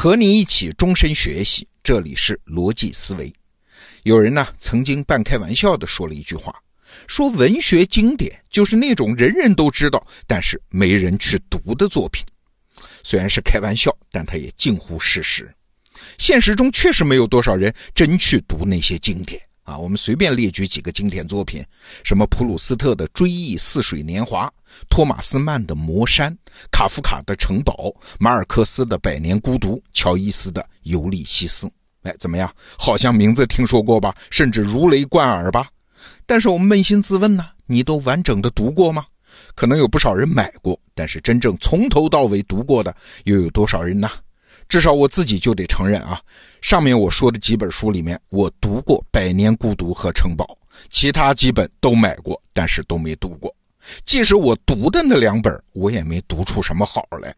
和你一起终身学习，这里是逻辑思维。有人呢曾经半开玩笑的说了一句话，说文学经典就是那种人人都知道，但是没人去读的作品。虽然是开玩笑，但它也近乎事实。现实中确实没有多少人真去读那些经典啊。我们随便列举几个经典作品，什么普鲁斯特的《追忆似水年华》，托马斯曼的《魔山》，卡夫卡的《城堡》，马尔克斯的《百年孤独》，乔伊斯的《尤利西斯》。哎，怎么样？好像名字听说过吧？甚至如雷贯耳吧？但是我们扪心自问呢，你都完整的读过吗？可能有不少人买过，但是真正从头到尾读过的又有多少人呢？至少我自己就得承认啊，上面我说的几本书里面，我读过《百年孤独》和《城堡》，其他几本都买过，但是都没读过。即使我读的那两本，我也没读出什么好来。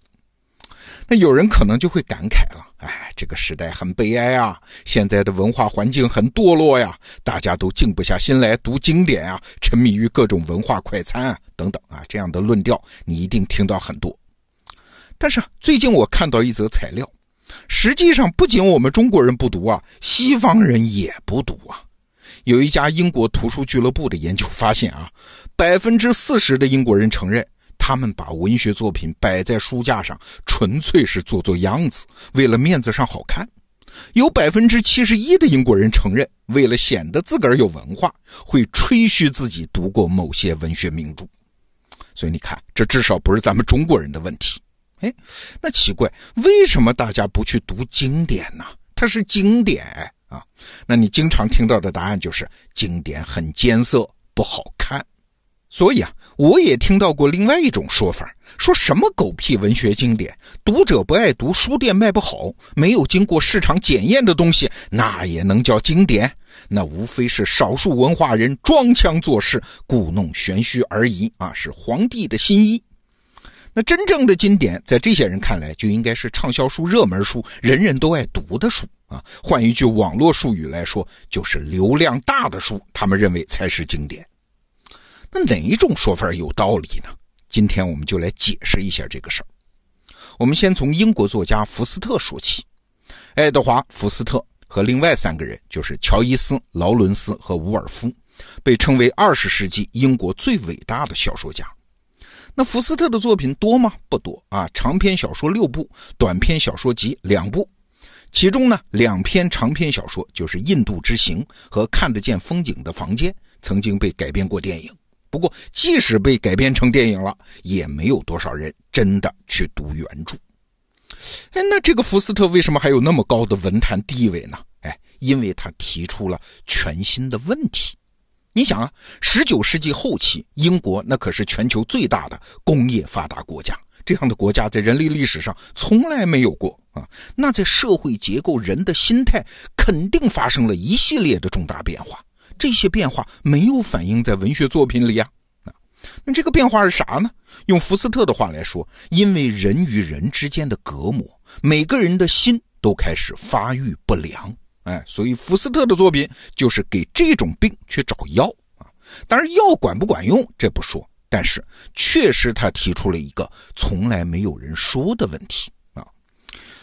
那有人可能就会感慨了，哎，这个时代很悲哀啊，现在的文化环境很堕落呀，大家都静不下心来读经典啊，沉迷于各种文化快餐啊，等等啊，这样的论调你一定听到很多。但是最近我看到一则材料。实际上，不仅我们中国人不读啊，西方人也不读啊。有一家英国图书俱乐部的研究发现啊，百分之四十的英国人承认，他们把文学作品摆在书架上，纯粹是做做样子，为了面子上好看。有百分之七十一的英国人承认，为了显得自个儿有文化，会吹嘘自己读过某些文学名著。所以你看，这至少不是咱们中国人的问题。哎，那奇怪，为什么大家不去读经典呢？它是经典啊。那你经常听到的答案就是经典很艰涩，不好看。所以啊，我也听到过另外一种说法，说什么狗屁文学经典，读者不爱读，书店卖不好，没有经过市场检验的东西，那也能叫经典？那无非是少数文化人装腔作势、故弄玄虚而已啊，是皇帝的新衣。那真正的经典，在这些人看来，就应该是畅销书、热门书，人人都爱读的书啊。换一句网络术语来说，就是流量大的书，他们认为才是经典。那哪一种说法有道理呢？今天我们就来解释一下这个事儿。我们先从英国作家福斯特说起。爱德华·福斯特和另外三个人，就是乔伊斯、劳伦斯和伍尔夫，被称为二十世纪英国最伟大的小说家。那福斯特的作品多吗？不多啊，长篇小说六部，短篇小说集两部，其中呢两篇长篇小说就是《印度之行》和《看得见风景的房间》，曾经被改编过电影。不过即使被改编成电影了，也没有多少人真的去读原著。哎，那这个福斯特为什么还有那么高的文坛地位呢？哎，因为他提出了全新的问题。你想啊，十九世纪后期，英国那可是全球最大的工业发达国家，这样的国家在人类历史上从来没有过啊。那在社会结构、人的心态，肯定发生了一系列的重大变化。这些变化没有反映在文学作品里呀。啊，那这个变化是啥呢？用福斯特的话来说，因为人与人之间的隔膜，每个人的心都开始发育不良。哎，所以福斯特的作品就是给这种病去找药啊。当然，药管不管用这不说，但是确实他提出了一个从来没有人说的问题啊。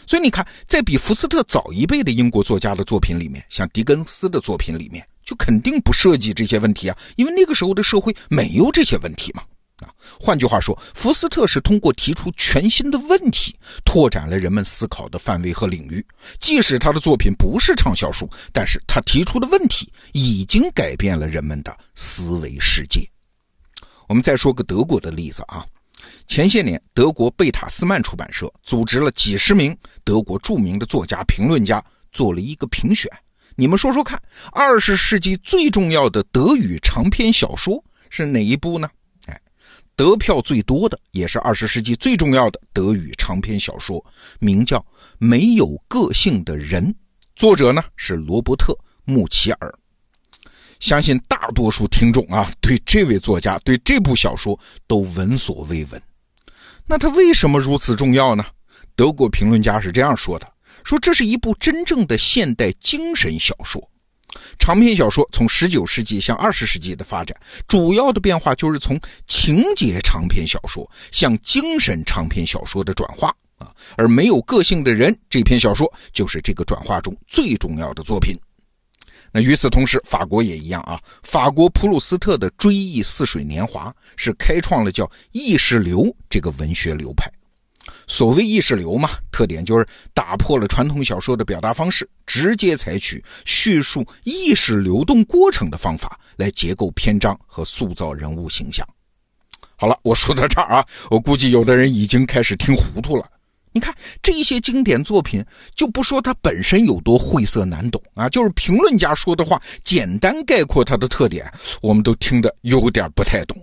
所以你看，在比福斯特早一辈的英国作家的作品里面，像狄更斯的作品里面，就肯定不涉及这些问题啊，因为那个时候的社会没有这些问题嘛。啊，换句话说，福斯特是通过提出全新的问题，拓展了人们思考的范围和领域。即使他的作品不是畅销书，但是他提出的问题已经改变了人们的思维世界。我们再说个德国的例子啊，前些年，德国贝塔斯曼出版社组织了几十名德国著名的作家、评论家，做了一个评选。你们说说看，二十世纪最重要的德语长篇小说是哪一部呢？得票最多的，也是二十世纪最重要的德语长篇小说，名叫《没有个性的人》，作者呢是罗伯特·穆齐尔。相信大多数听众啊，对这位作家、对这部小说都闻所未闻。那他为什么如此重要呢？德国评论家是这样说的：说这是一部真正的现代精神小说。长篇小说从十九世纪向二十世纪的发展，主要的变化就是从情节长篇小说向精神长篇小说的转化啊，而没有个性的人，这篇小说就是这个转化中最重要的作品。那与此同时，法国也一样啊。法国普鲁斯特的《追忆似水年华》是开创了叫意识流这个文学流派。所谓意识流嘛，特点就是打破了传统小说的表达方式，直接采取叙述意识流动过程的方法来结构篇章和塑造人物形象。好了，我说到这儿啊，我估计有的人已经开始听糊涂了。你看这些经典作品，就不说它本身有多晦涩难懂啊，就是评论家说的话，简单概括它的特点，我们都听得有点不太懂。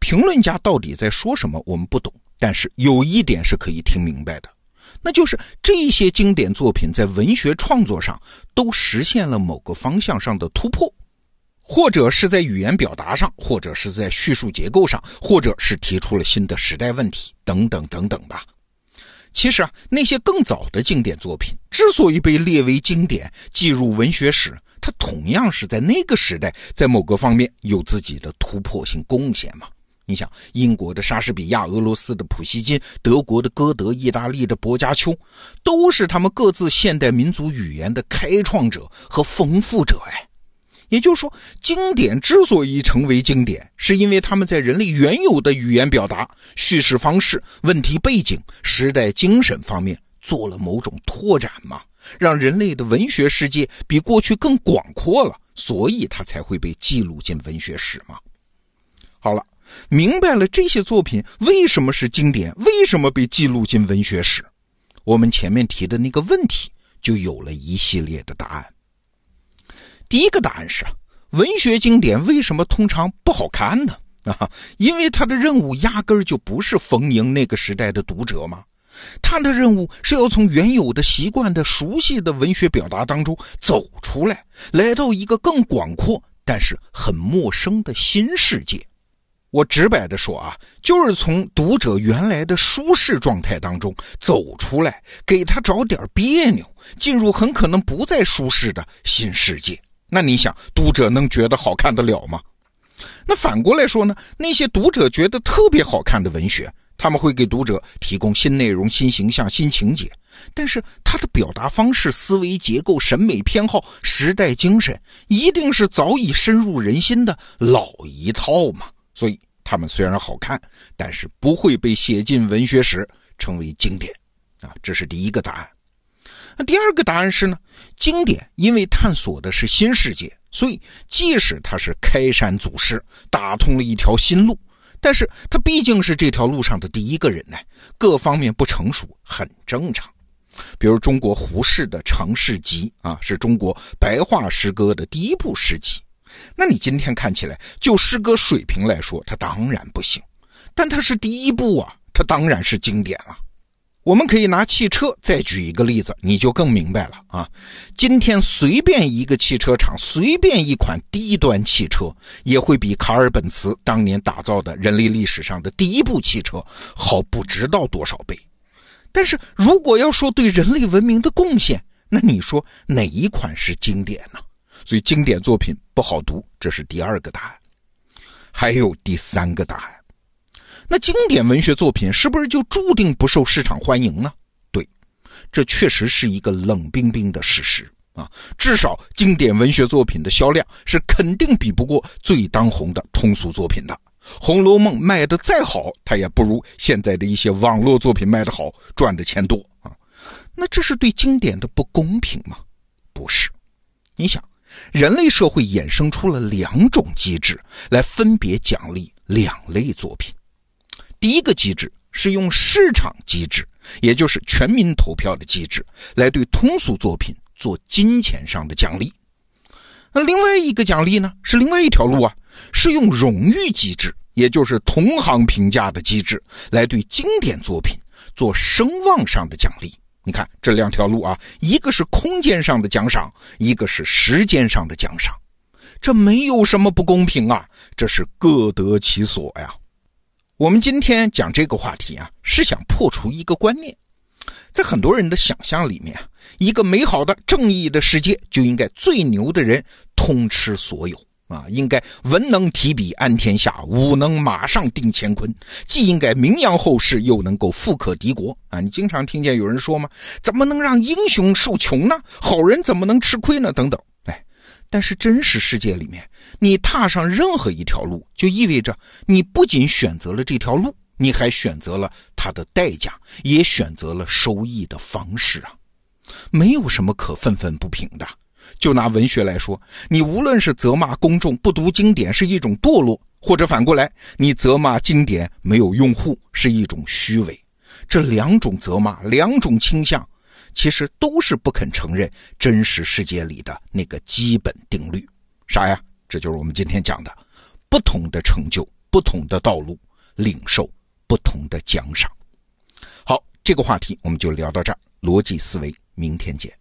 评论家到底在说什么，我们不懂。但是有一点是可以听明白的，那就是这些经典作品在文学创作上都实现了某个方向上的突破，或者是在语言表达上，或者是在叙述结构上，或者是提出了新的时代问题，等等等等吧。其实啊，那些更早的经典作品之所以被列为经典，记入文学史，它同样是在那个时代在某个方面有自己的突破性贡献嘛。你想，英国的莎士比亚、俄罗斯的普希金、德国的歌德、意大利的薄伽丘，都是他们各自现代民族语言的开创者和丰富者。哎，也就是说，经典之所以成为经典，是因为他们在人类原有的语言表达、叙事方式、问题背景、时代精神方面做了某种拓展嘛，让人类的文学世界比过去更广阔了，所以它才会被记录进文学史嘛。好了。明白了这些作品为什么是经典，为什么被记录进文学史，我们前面提的那个问题就有了一系列的答案。第一个答案是，文学经典为什么通常不好看呢？啊，因为他的任务压根儿就不是逢迎那个时代的读者嘛，他的任务是要从原有的习惯的熟悉的文学表达当中走出来，来到一个更广阔但是很陌生的新世界。我直白的说啊，就是从读者原来的舒适状态当中走出来，给他找点别扭，进入很可能不再舒适的新世界。那你想，读者能觉得好看得了吗？那反过来说呢？那些读者觉得特别好看的文学，他们会给读者提供新内容、新形象、新情节，但是他的表达方式、思维结构、审美偏好、时代精神，一定是早已深入人心的老一套嘛。所以。他们虽然好看，但是不会被写进文学史，成为经典，啊，这是第一个答案。那第二个答案是呢？经典因为探索的是新世界，所以即使它是开山祖师，打通了一条新路，但是他毕竟是这条路上的第一个人呢，各方面不成熟很正常。比如中国胡适的《长诗集》啊，是中国白话诗歌的第一部诗集。那你今天看起来，就诗歌水平来说，它当然不行，但它是第一部啊，它当然是经典了。我们可以拿汽车再举一个例子，你就更明白了啊。今天随便一个汽车厂，随便一款低端汽车，也会比卡尔本茨当年打造的人类历史上的第一部汽车好不知道多少倍。但是如果要说对人类文明的贡献，那你说哪一款是经典呢？所以经典作品不好读，这是第二个答案。还有第三个答案，那经典文学作品是不是就注定不受市场欢迎呢？对，这确实是一个冷冰冰的事实啊。至少经典文学作品的销量是肯定比不过最当红的通俗作品的。《红楼梦》卖的再好，它也不如现在的一些网络作品卖的好，赚的钱多啊。那这是对经典的不公平吗？不是，你想。人类社会衍生出了两种机制来分别奖励两类作品。第一个机制是用市场机制，也就是全民投票的机制，来对通俗作品做金钱上的奖励。那另外一个奖励呢，是另外一条路啊，是用荣誉机制，也就是同行评价的机制，来对经典作品做声望上的奖励。你看这两条路啊，一个是空间上的奖赏，一个是时间上的奖赏，这没有什么不公平啊，这是各得其所呀。我们今天讲这个话题啊，是想破除一个观念，在很多人的想象里面，一个美好的正义的世界就应该最牛的人通吃所有啊，应该文能提笔安天下，武能马上定乾坤，既应该名扬后世，又能够富可敌国啊！你经常听见有人说吗？怎么能让英雄受穷呢？好人怎么能吃亏呢？等等。哎，但是真实世界里面，你踏上任何一条路，就意味着你不仅选择了这条路，你还选择了它的代价，也选择了收益的方式啊！没有什么可愤愤不平的。就拿文学来说，你无论是责骂公众不读经典是一种堕落，或者反过来，你责骂经典没有用户是一种虚伪，这两种责骂，两种倾向，其实都是不肯承认真实世界里的那个基本定律。啥呀？这就是我们今天讲的，不同的成就，不同的道路，领受不同的奖赏。好，这个话题我们就聊到这儿。逻辑思维，明天见。